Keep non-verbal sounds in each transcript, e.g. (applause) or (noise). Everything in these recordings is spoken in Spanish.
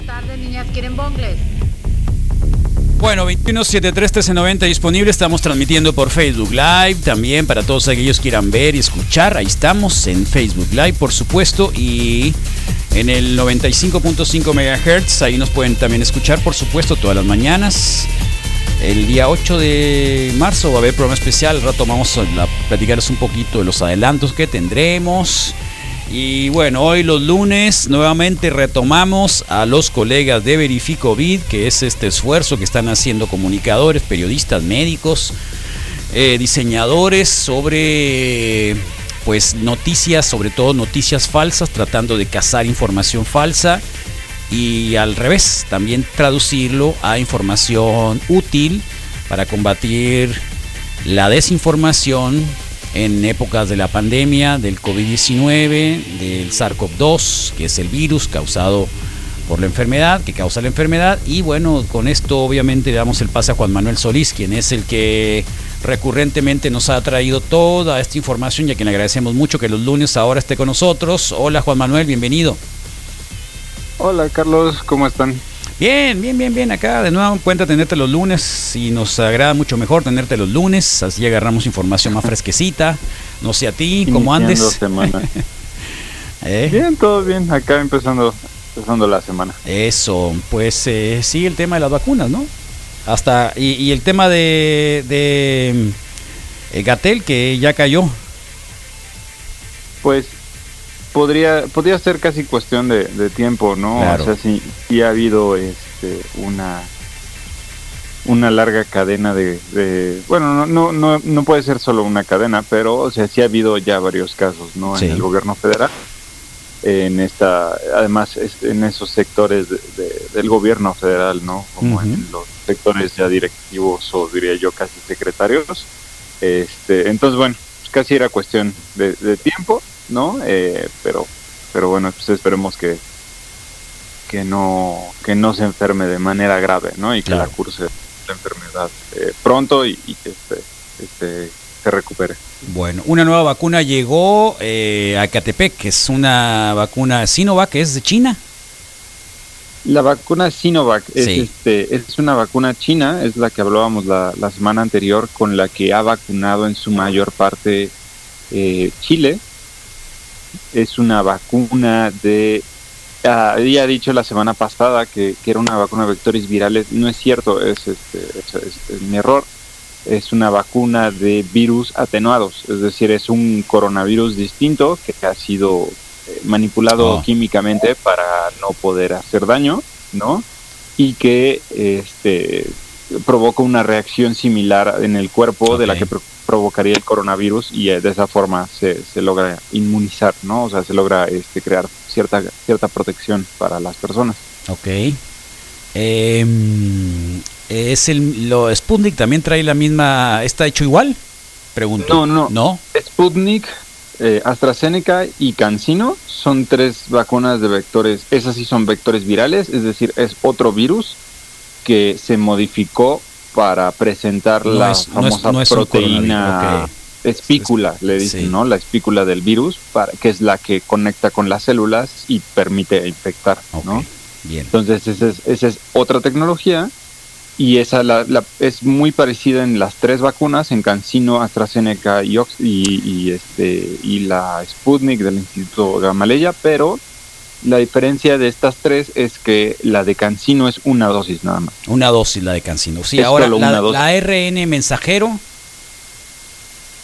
Buenas tardes, niñas. ¿Quieren bongles? Bueno, 2173-1390 disponible. Estamos transmitiendo por Facebook Live. También para todos aquellos que quieran ver y escuchar. Ahí estamos en Facebook Live, por supuesto. Y en el 95.5 MHz. Ahí nos pueden también escuchar, por supuesto, todas las mañanas. El día 8 de marzo va a haber programa especial. Al rato vamos a platicarles un poquito de los adelantos que tendremos. Y bueno, hoy los lunes nuevamente retomamos a los colegas de Verificovid, que es este esfuerzo que están haciendo comunicadores, periodistas, médicos, eh, diseñadores sobre pues noticias, sobre todo noticias falsas, tratando de cazar información falsa y al revés, también traducirlo a información útil para combatir la desinformación en épocas de la pandemia, del COVID-19, del SARS-CoV-2, que es el virus causado por la enfermedad, que causa la enfermedad. Y bueno, con esto obviamente le damos el pase a Juan Manuel Solís, quien es el que recurrentemente nos ha traído toda esta información y a quien agradecemos mucho que los lunes ahora esté con nosotros. Hola Juan Manuel, bienvenido. Hola Carlos, ¿cómo están? Bien, bien, bien, bien. Acá de nuevo cuenta tenerte los lunes y nos agrada mucho mejor tenerte los lunes. Así agarramos información más (laughs) fresquecita. No sé a ti, ¿cómo andes? Semana. (laughs) ¿Eh? Bien, todo bien. Acá empezando, empezando la semana. Eso, pues eh, sí, el tema de las vacunas, ¿no? Hasta y, el tema de, de eh, Gatel que ya cayó. Pues podría podría ser casi cuestión de, tiempo, ¿no? O sea, sí, sí, ha habido este, una una larga cadena de, bueno, no, no, no, no puede ser solo una cadena, pero o sea, sí ha habido ya varios casos, ¿no? En el gobierno federal, en esta, además en esos sectores del gobierno federal, ¿no? Como en los sectores ya directivos o diría yo casi secretarios. Este, entonces, bueno, pues casi era cuestión de, de tiempo ¿no? Eh, pero, pero bueno, pues esperemos que, que no, que no se enferme de manera grave, ¿no? Y que la curse la enfermedad eh, pronto y, que este, este, se recupere. Bueno, una nueva vacuna llegó eh, a Catepec, que es una vacuna Sinovac, que es de China. La vacuna Sinovac es, este, es una vacuna china, es la que hablábamos la, la semana anterior, con la que ha vacunado en su mayor parte Chile es una vacuna de... Ah, había dicho la semana pasada que, era una vacuna de vectores virales. No es cierto, es, este, es, mi error. Es una vacuna de virus atenuados, es decir, es un coronavirus distinto que ha sido eh, manipulado oh. químicamente para no poder hacer daño, ¿no? Y que este, provoca una reacción similar en el cuerpo de la que provocaría el coronavirus y eh, de esa forma se, se, logra inmunizar, ¿no? O sea, se logra este, crear cierta, cierta protección para las personas. Ok. Em, ¿Es el lo Sputnik también trae la misma, está hecho igual? Pregunto. No, no. ¿No? Sputnik, eh, AstraZeneca y CanSino son tres vacunas de vectores, esas sí son vectores virales, es decir, es otro virus que se modificó para presentar la famosa proteína espícula, le dicen, ¿no? La espícula del virus, para, que es la que conecta con las células y permite infectar, ¿no? Bien. Entonces, esa es, esa es otra tecnología y esa la, es muy parecida en las tres vacunas, en CanSino, AstraZeneca y, y, este, y la Sputnik del Instituto Gamaleya, pero la diferencia de estas tres es que la de Cancino es una dosis nada más. Una dosis la de Cancino. Sí, ahora la, la, RN mensajero.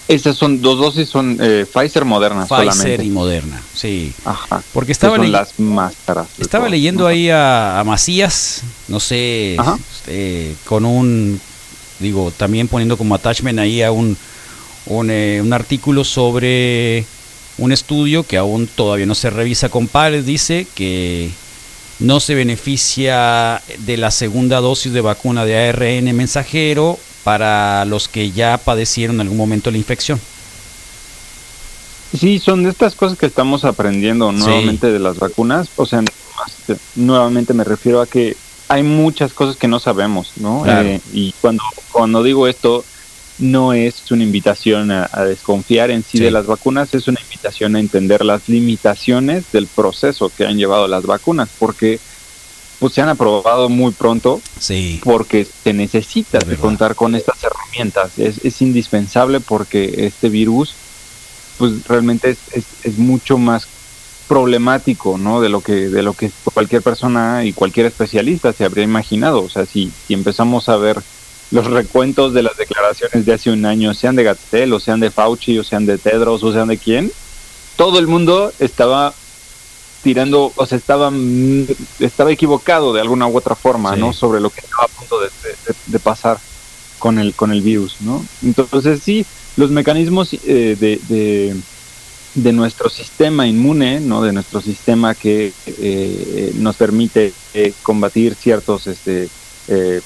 Esas son dos dosis, son eh, Pfizer Moderna. Pfizer y Moderna, sí. Ajá. Porque estaba son las más caras. Estaba leyendo ahí a, Macías, no sé, este, con un, digo, también poniendo como attachment ahí a un, un, eh, un artículo sobre un estudio que aún todavía no se revisa con pares dice que no se beneficia de la segunda dosis de vacuna de ARN mensajero para los que ya padecieron en algún momento la infección. Sí, son de estas cosas que estamos aprendiendo nuevamente de las vacunas. O sea, nuevamente me refiero a que hay muchas cosas que no sabemos, ¿no? Eh, y cuando, cuando digo esto, no es una invitación a, desconfiar en sí, de las vacunas, es una invitación a entender las limitaciones del proceso que han llevado las vacunas, porque pues se han aprobado muy pronto sí. porque se necesita de contar con estas herramientas. Es, es, indispensable porque este virus pues realmente es, es, es, mucho más problemático ¿no? de lo que de lo que cualquier persona y cualquier especialista se habría imaginado. O sea, si, si empezamos a ver los recuentos de las declaraciones de hace un año, sean de Gatel, o sean de Fauci, o sean de Tedros, o sean de quién, todo el mundo estaba tirando, o sea, estaba, mm, estaba equivocado de alguna u otra forma, ¿no? Sobre lo que estaba a punto de, pasar con el, con el virus, ¿no? Entonces, sí, los mecanismos eh, de, de, nuestro sistema inmune, ¿no? De nuestro sistema que eh, nos permite eh, combatir ciertos este,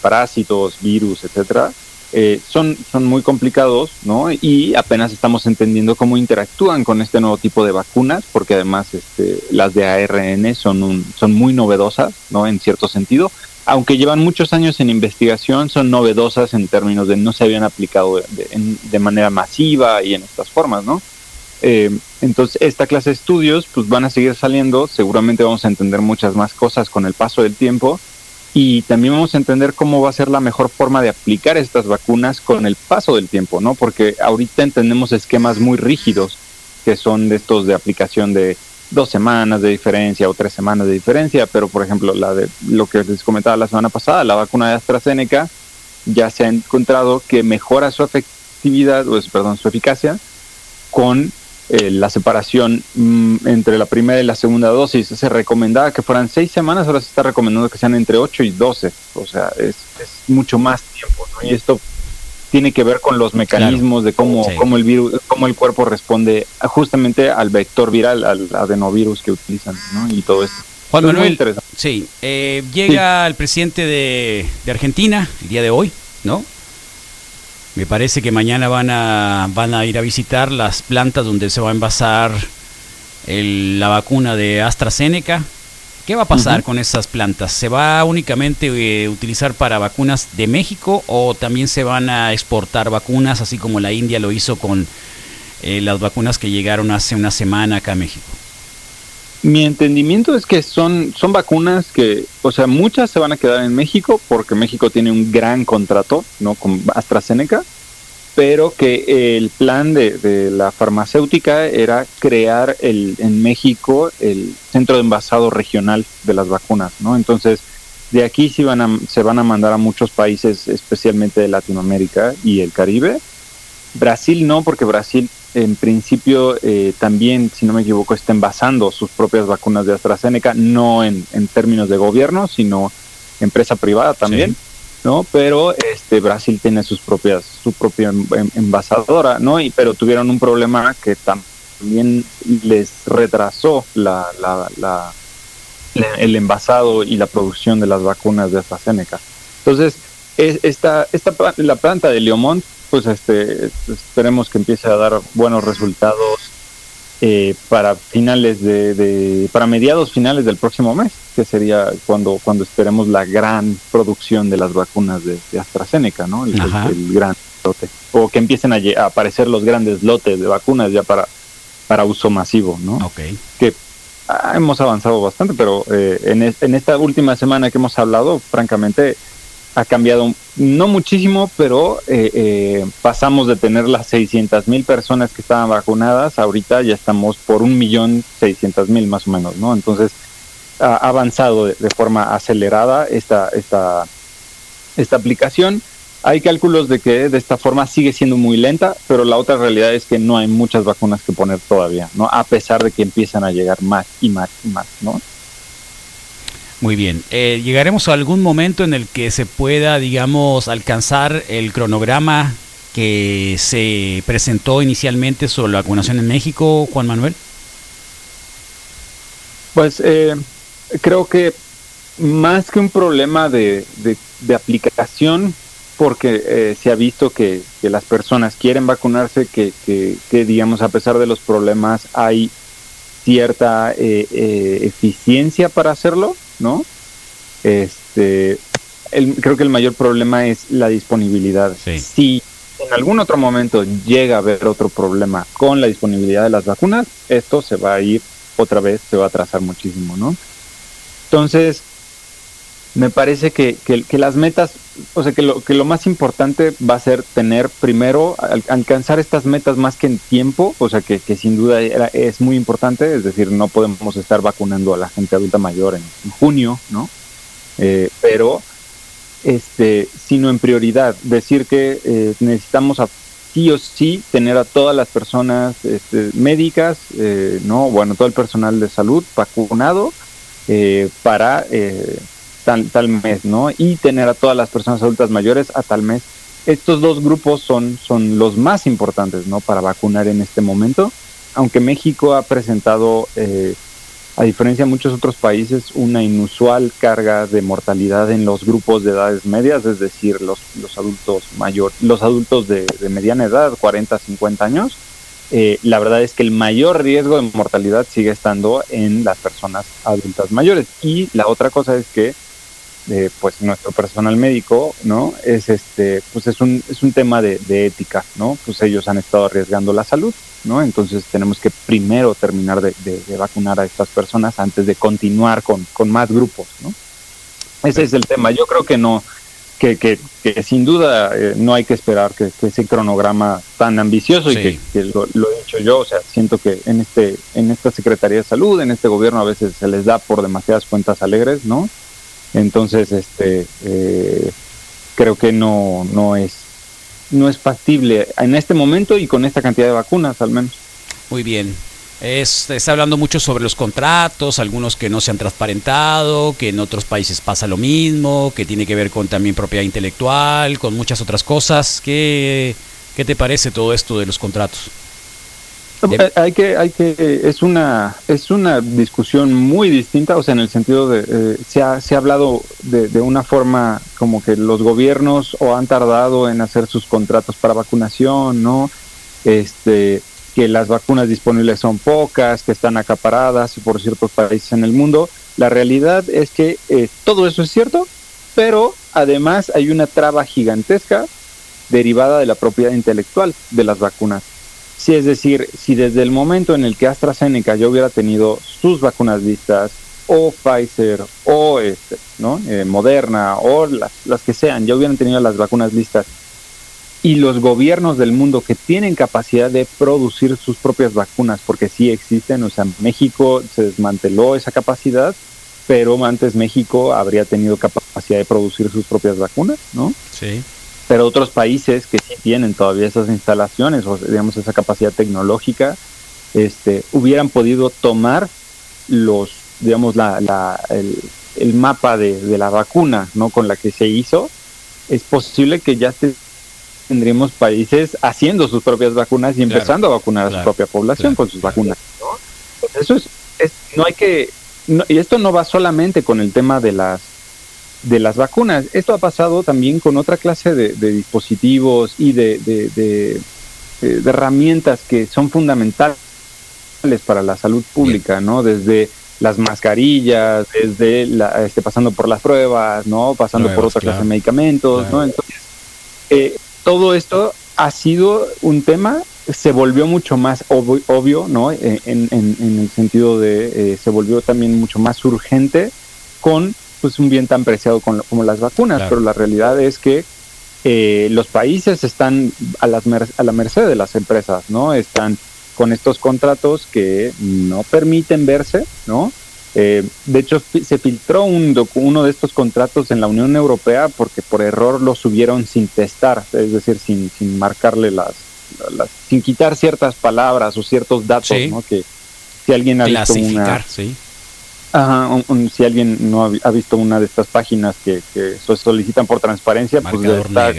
parásitos, virus, etcétera, eh, son, son muy complicados, ¿no? Y apenas estamos entendiendo cómo interactúan con este nuevo tipo de vacunas, porque además este, las de ARN son, son muy novedosas, ¿no? En cierto sentido, aunque llevan muchos años en investigación, son novedosas en términos de no se habían aplicado de, manera masiva y en estas formas, ¿no? Eh, entonces, esta clase de estudios pues van a seguir saliendo, seguramente vamos a entender muchas más cosas con el paso del tiempo, y también vamos a entender cómo va a ser la mejor forma de aplicar estas vacunas con el paso del tiempo, ¿no? Porque ahorita entendemos esquemas muy rígidos que son de estos de aplicación de dos semanas de diferencia o tres semanas de diferencia, pero por ejemplo la de lo que les comentaba la semana pasada, la vacuna de AstraZeneca ya se ha encontrado que mejora su efectividad, o perdón, su eficacia con eh, la separación mm, entre la primera y la segunda dosis. Se recomendaba que fueran seis semanas, ahora se está recomendando que sean entre 8 y 12. O sea, es, mucho más tiempo. Y esto tiene que ver con los mecanismos de cómo, cómo el virus, cómo el cuerpo responde justamente al vector viral, al adenovirus que utilizan, Y todo esto. Juan Manuel, sí, eh, llega el presidente de, de Argentina el día de hoy, ¿no? Me parece que mañana van a, van a ir a visitar las plantas donde se va a envasar la vacuna de AstraZeneca. ¿Qué va a pasar con esas plantas? ¿Se va únicamente a eh, utilizar para vacunas de México o también se van a exportar vacunas, así como la India lo hizo con eh, las vacunas que llegaron hace una semana acá a México? Mi entendimiento es que son, son vacunas que, o sea, muchas se van a quedar en México porque México tiene un gran contrato, ¿no? Con AstraZeneca, pero que el plan de, la farmacéutica era crear el, en México el centro de envasado regional de las vacunas, ¿no? Entonces, de aquí sí van a, se van a mandar a muchos países, especialmente de Latinoamérica y el Caribe. Brasil no, porque Brasil en principio eh, también, si no me equivoco, está envasando sus propias vacunas de AstraZeneca, no en, términos de gobierno, sino empresa privada también, ¿no? Pero este Brasil tiene sus propias, su propia envasadora, ¿no? Y, pero tuvieron un problema que también les retrasó la, la, el envasado y la producción de las vacunas de AstraZeneca. Entonces, esta, esta, la planta de Leomont pues este esperemos que empiece a dar buenos resultados eh, para finales de, para mediados finales del próximo mes que sería cuando cuando esperemos la gran producción de las vacunas de, AstraZeneca no el, gran lote. O que empiecen a, aparecer los grandes lotes de vacunas ya para para uso masivo no okay. que ah, hemos avanzado bastante pero eh, en, en esta última semana que hemos hablado francamente ha cambiado, no muchísimo, pero eh, eh, pasamos de tener las 600 mil personas que estaban vacunadas, ahorita ya estamos por un millón 600 mil más o menos, ¿no? Entonces ha avanzado de, forma acelerada esta, esta, esta aplicación. Hay cálculos de que de esta forma sigue siendo muy lenta, pero la otra realidad es que no hay muchas vacunas que poner todavía, ¿no? A pesar de que empiezan a llegar más y más y más, ¿no? Muy bien. Eh, ¿Llegaremos a algún momento en el que se pueda, digamos, alcanzar el cronograma que se presentó inicialmente sobre la vacunación en México, Juan Manuel? Pues eh, creo que más que un problema de, de, aplicación, porque eh, se ha visto que, las personas quieren vacunarse, que, que, digamos, a pesar de los problemas, hay cierta eficiencia para hacerlo. ¿No? Este, el, creo que el mayor problema es la disponibilidad. Si en algún otro momento llega a haber otro problema con la disponibilidad de las vacunas, esto se va a ir otra vez, se va a atrasar muchísimo, ¿no? Entonces, me parece que, que, las metas, o sea, que lo, que lo más importante va a ser tener primero, alcanzar estas metas más que en tiempo, o sea, que, que sin duda es muy importante, es decir, no podemos estar vacunando a la gente adulta mayor en, junio, ¿no? Eh, pero, este, sino en prioridad, decir que eh, necesitamos a, sí o sí tener a todas las personas este, médicas, eh, ¿no? Bueno, todo el personal de salud vacunado para tal, mes, ¿no? Y tener a todas las personas adultas mayores a tal mes. Estos dos grupos son, son los más importantes, ¿no? Para vacunar en este momento. Aunque México ha presentado, eh, a diferencia de muchos otros países, una inusual carga de mortalidad en los grupos de edades medias, es decir, los, los adultos mayores, los adultos de, mediana edad, 40, 50 años, eh, la verdad es que el mayor riesgo de mortalidad sigue estando en las personas adultas mayores. Y la otra cosa es que pues nuestro personal médico, ¿no? Es este, pues es un, es un tema de, ética, ¿no? Pues ellos han estado arriesgando la salud, ¿no? Entonces tenemos que primero terminar de, vacunar a estas personas antes de continuar con, más grupos, ¿no? Ese es el tema. Yo creo que no, que, que, sin duda eh, no hay que esperar que, ese cronograma tan ambicioso y que, lo, lo, he dicho yo, o sea, siento que en este en esta Secretaría de Salud, en este gobierno a veces se les da por demasiadas cuentas alegres, ¿no? Entonces, este, eh, creo que no, no es, no es factible en este momento y con esta cantidad de vacunas, al menos. Muy bien. está hablando mucho sobre los contratos, algunos que no se han transparentado, que en otros países pasa lo mismo, que tiene que ver con también propiedad intelectual, con muchas otras cosas. ¿Qué, qué te parece todo esto de los contratos? Hay que, hay que, es una, es una discusión muy distinta, o sea, en el sentido de, eh, se, ha, se ha hablado de, de, una forma como que los gobiernos o han tardado en hacer sus contratos para vacunación, ¿no? Este, que las vacunas disponibles son pocas, que están acaparadas por ciertos países en el mundo. La realidad es que eh, todo eso es cierto, pero además hay una traba gigantesca derivada de la propiedad intelectual de las vacunas. Sí, es decir, si desde el momento en el que AstraZeneca ya hubiera tenido sus vacunas listas, o Pfizer, o este, ¿no? Eh, Moderna, o las, las que sean, ya hubieran tenido las vacunas listas, y los gobiernos del mundo que tienen capacidad de producir sus propias vacunas, porque sí existen, o sea, México se desmanteló esa capacidad, pero antes México habría tenido capacidad de producir sus propias vacunas, ¿no? Sí pero otros países que sí tienen todavía esas instalaciones o digamos esa capacidad tecnológica, este, hubieran podido tomar los, digamos, la, la, el, mapa de, la vacuna, ¿no? Con la que se hizo, es posible que ya tendríamos países haciendo sus propias vacunas y empezando a vacunar a su propia población con sus vacunas. Pues eso es, no hay que, y esto no va solamente con el tema de las de las vacunas. Esto ha pasado también con otra clase de, dispositivos y de, de, herramientas que son fundamentales para la salud pública, ¿no? Desde las mascarillas, desde la, este, pasando por las pruebas, ¿no? Pasando por otra clase de medicamentos, ¿no? Entonces, eh, todo esto ha sido un tema, se volvió mucho más obvio, ¿no? En, el sentido de, eh, se volvió también mucho más urgente con pues un bien tan preciado como, las vacunas, pero la realidad es que eh, los países están a, las a la merced de las empresas, ¿no? Están con estos contratos que no permiten verse, ¿no? Eh, de hecho, se filtró un uno de estos contratos en la Unión Europea porque por error lo subieron sin testar, es decir, sin, sin marcarle las, sin quitar ciertas palabras o ciertos datos, ¿no? Que si alguien ha visto una, sí Ajá, si alguien no ha, visto una de estas páginas que, que solicitan por transparencia, pues está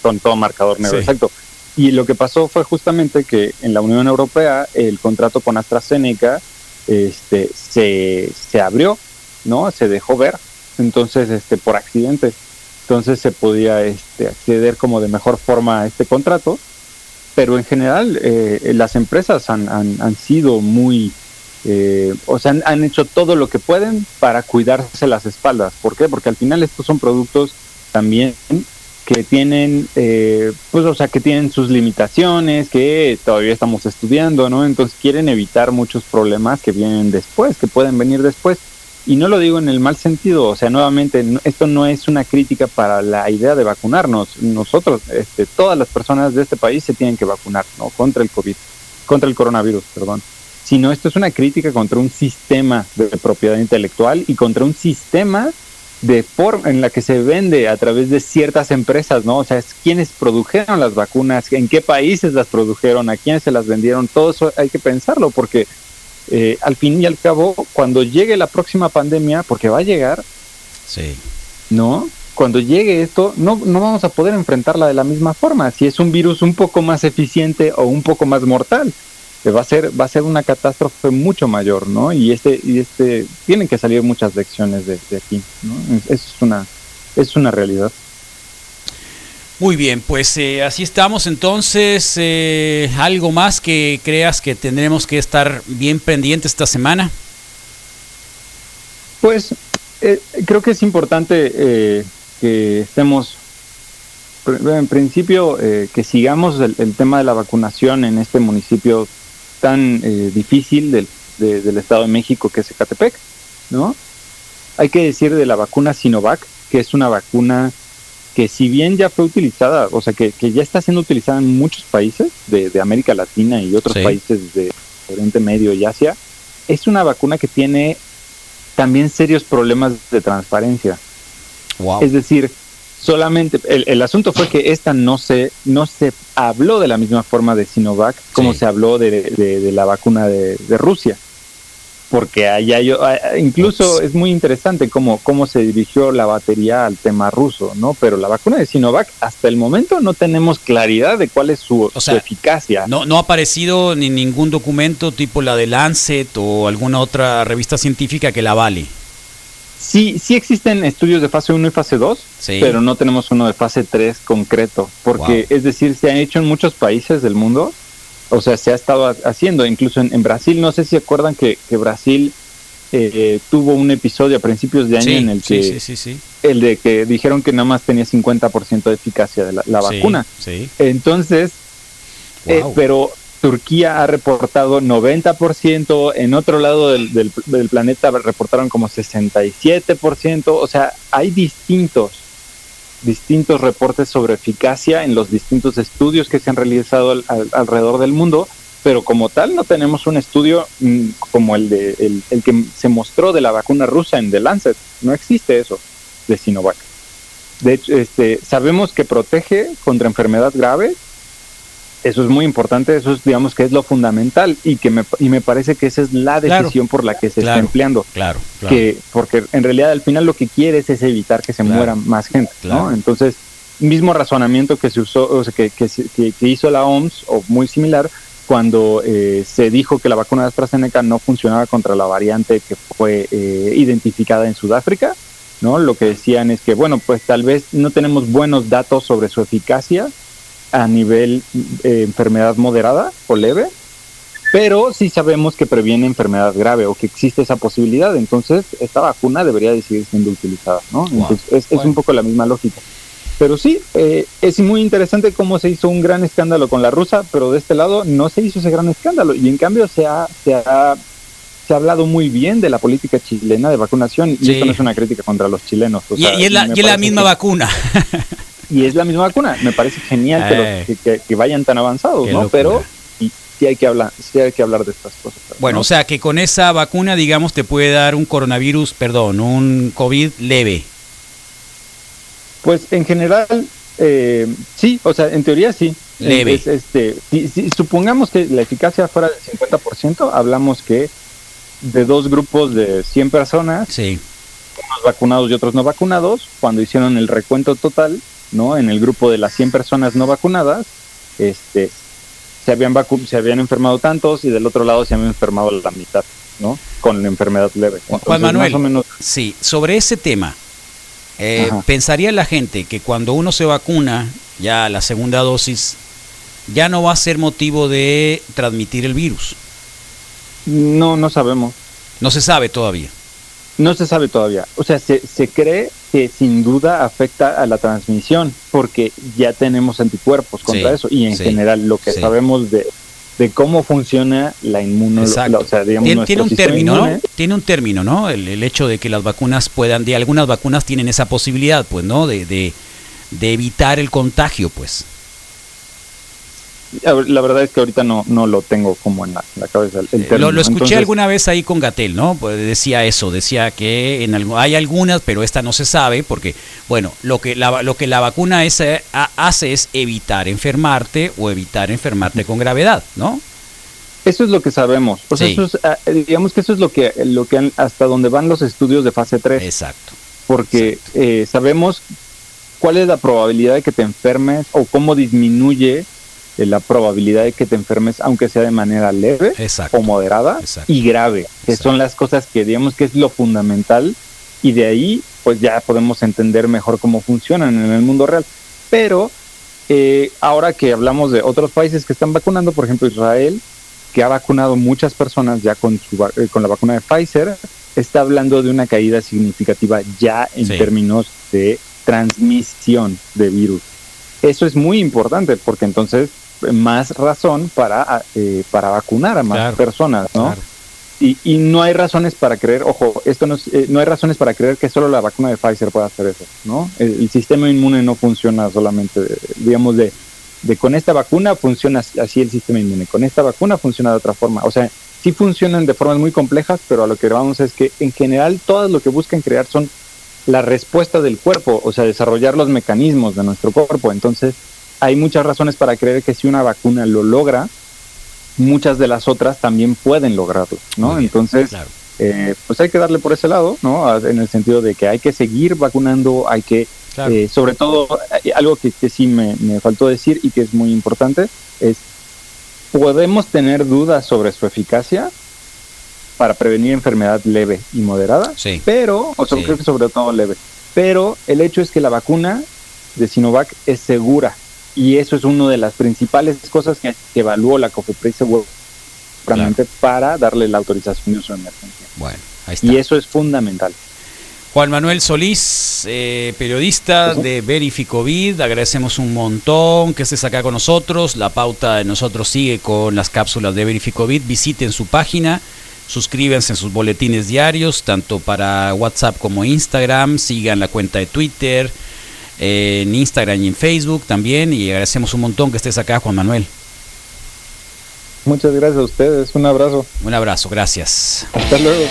con, todo marcador negro, exacto. Y lo que pasó fue justamente que en la Unión Europea el contrato con AstraZeneca este, se, se abrió, ¿no? Se dejó ver, entonces, este, por accidente. Entonces se podía este, acceder como de mejor forma a este contrato, pero en general eh, las empresas han, han, han sido muy eh, o sea, han, hecho todo lo que pueden para cuidarse las espaldas. ¿Por qué? Porque al final estos son productos también que tienen, eh, pues, o sea, que tienen sus limitaciones, que todavía estamos estudiando, ¿no? Entonces quieren evitar muchos problemas que vienen después, que pueden venir después. y no lo digo en el mal sentido, o sea, nuevamente, esto no es una crítica para la idea de vacunarnos. Nosotros, este, todas las personas de este país se tienen que vacunar, ¿no? Contra el COVID, contra el coronavirus, perdón. Sino esto es una crítica contra un sistema de propiedad intelectual y contra un sistema de forma en la que se vende a través de ciertas empresas, ¿no? O sea, es quienes produjeron las vacunas, en qué países las produjeron, a quiénes se las vendieron, todo eso hay que pensarlo porque eh, al fin y al cabo, cuando llegue la próxima pandemia, porque va a llegar, sí. ¿no? Cuando llegue esto, no, no vamos a poder enfrentarla de la misma forma. Si es un virus un poco más eficiente o un poco más mortal, va a ser va a ser una catástrofe mucho mayor, ¿no? Y este y este tienen que salir muchas lecciones de, aquí, ¿no? Eso es una es una realidad. Muy bien, pues eh, así estamos entonces. Eh, ¿Algo más que creas que tendremos que estar bien pendientes esta semana? Pues eh, creo que es importante que estemos, en principio, que sigamos el, tema de la vacunación en este municipio tan difícil del, del Estado de México que es Ecatepec, ¿no? Hay que decir de la vacuna Sinovac, que es una vacuna que si bien ya fue utilizada, o sea, que, ya está siendo utilizada en muchos países de, América Latina y otros países de Oriente Medio y Asia, es una vacuna que tiene también serios problemas de transparencia. Es decir, solamente el, asunto fue que esta no se no se habló de la misma forma de Sinovac como se habló de, la vacuna de Rusia porque allá yo, incluso es muy interesante cómo, cómo se dirigió la batería al tema ruso, ¿no? Pero la vacuna de Sinovac, hasta el momento no tenemos claridad de cuál es su, eficacia. No, no ha aparecido ni ningún documento tipo la de Lancet o alguna otra revista científica que la vale. Sí, sí existen estudios de fase 1 y fase 2, pero no tenemos uno de fase 3 concreto, porque es decir, se han hecho en muchos países del mundo, o sea, se ha estado haciendo, incluso en, Brasil, no sé si acuerdan que, Brasil eh, tuvo un episodio a principios de año en el que el de que dijeron que nada más tenía 50% de eficacia de la, vacuna. Entonces, eh, pero Turquía ha reportado 90%, en otro lado del, planeta reportaron como 67%, o sea, hay distintos distintos reportes sobre eficacia en los distintos estudios que se han realizado alrededor del mundo, pero como tal no tenemos un estudio mm, como el, de, el, que se mostró de la vacuna rusa en The Lancet. No existe eso de Sinovac. De hecho, este, sabemos que protege contra enfermedad grave, eso es muy importante, eso es, digamos, que es lo fundamental y que me, y me parece que esa es la decisión por la que se está empleando. Claro, Que, porque en realidad al final lo que quieres es evitar que se muera más gente, ¿no? Entonces, mismo razonamiento que se usó, o sea, que, que, que, hizo la OMS, o muy similar, cuando eh, se dijo que la vacuna de AstraZeneca no funcionaba contra la variante que fue eh, identificada en Sudáfrica, ¿no? Lo que decían es que, bueno, pues tal vez no tenemos buenos datos sobre su eficacia, a nivel eh, enfermedad moderada o leve, pero sí sabemos que previene enfermedad grave o que existe esa posibilidad, entonces esta vacuna debería de seguir siendo utilizada, ¿no? Entonces es, un poco la misma lógica. Pero sí, eh, es muy interesante cómo se hizo un gran escándalo con la rusa, pero de este lado no se hizo ese gran escándalo y en cambio se ha, se ha, se ha hablado muy bien de la política chilena de vacunación y esto no es una crítica contra los chilenos. y, es la, y la misma vacuna. (laughs) y es la misma vacuna. Me parece genial que, que, vayan tan avanzados, ¿no? Pero sí hay que hablar, sí hay que hablar de estas cosas. Bueno, o sea que con esa vacuna, digamos, te puede dar un coronavirus, perdón, un COVID leve. Pues en general, eh, sí, o sea, en teoría sí. Leve. este, si, supongamos que la eficacia fuera del 50%, hablamos que de dos grupos de 100 personas, sí. unos vacunados y otros no vacunados, cuando hicieron el recuento total, ¿no? En el grupo de las 100 personas no vacunadas, este, se habían se habían enfermado tantos y del otro lado se habían enfermado la mitad, ¿no? Con la enfermedad leve. Juan Manuel, sí, sobre ese tema, eh, pensaría la gente que cuando uno se vacuna, ya la segunda dosis, ya no va a ser motivo de transmitir el virus. No, no sabemos. No se sabe todavía. No se sabe todavía. O sea, se, se cree que sin duda afecta a la transmisión porque ya tenemos anticuerpos contra eso y en general lo que sabemos de de cómo funciona la inmunología. O sea, tiene, un término, ¿no? Tiene un término, ¿no? El, hecho de que las vacunas puedan, de algunas vacunas tienen esa posibilidad, pues, ¿no? De, de, de evitar el contagio, pues. La verdad es que ahorita no, no lo tengo como en la, cabeza. El, eh, lo, escuché alguna vez ahí con Gatel, ¿no? Pues decía eso, decía que en hay algunas, pero esta no se sabe, porque, bueno, lo que la, lo que la vacuna esa hace es evitar enfermarte o evitar enfermarte con gravedad, ¿no? Eso es lo que sabemos. Pues eso ah, digamos que eso es lo que, lo que hasta donde van los estudios de fase 3. Exacto. Porque Eh, sabemos cuál es la probabilidad de que te enfermes o cómo disminuye eh, la probabilidad de que te enfermes, aunque sea de manera leve o moderada y grave, que son las cosas que digamos que es lo fundamental y de ahí pues ya podemos entender mejor cómo funcionan en el mundo real. Pero eh, ahora que hablamos de otros países que están vacunando, por ejemplo Israel, que ha vacunado muchas personas ya con, su, eh, con la vacuna de Pfizer, está hablando de una caída significativa ya en términos de transmisión de virus. Eso es muy importante porque entonces más razón para, eh, para vacunar a más personas, ¿no? Y, y, no hay razones para creer, ojo, esto no, eh, no hay razones para creer que solo la vacuna de Pfizer pueda hacer eso, ¿no? El, sistema inmune no funciona solamente, digamos, de, de con esta vacuna funciona así el sistema inmune, con esta vacuna funciona de otra forma, o sea, sí funcionan de formas muy complejas, pero a lo que vamos es que en general todas lo que buscan crear son la respuesta del cuerpo, o sea, desarrollar los mecanismos de nuestro cuerpo, entonces hay muchas razones para creer que si una vacuna lo logra, muchas de las otras también pueden lograrlo, ¿no? Entonces, eh, pues hay que darle por ese lado, ¿no? En el sentido de que hay que seguir vacunando, hay que, eh, sobre todo, eh, algo que, sí me, faltó decir y que es muy importante, es, podemos tener dudas sobre su eficacia para prevenir enfermedad leve y moderada, sí. pero, o sea, creo que sobre todo leve, pero el hecho es que la vacuna de Sinovac es segura, y eso es una de las principales cosas que, evaluó la COFEPRIS seguramente para darle la autorización de uso de emergencia. Bueno, ahí está. Y eso es fundamental. Juan Manuel Solís, eh, periodista de Verificovid, agradecemos un montón que estés acá con nosotros. La pauta de nosotros sigue con las cápsulas de Verificovid. Visiten su página, suscríbanse en sus boletines diarios, tanto para WhatsApp como Instagram. Sigan la cuenta de Twitter, en Instagram y en Facebook también. Y agradecemos un montón que estés acá, Juan Manuel. Muchas gracias a ustedes. Un abrazo. Un abrazo, gracias. Hasta luego.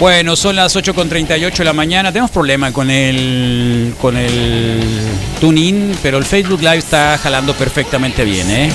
Bueno, son las 8.38 de la mañana. Tenemos problema con el con el tuning, pero el Facebook Live está jalando perfectamente bien, ¿eh?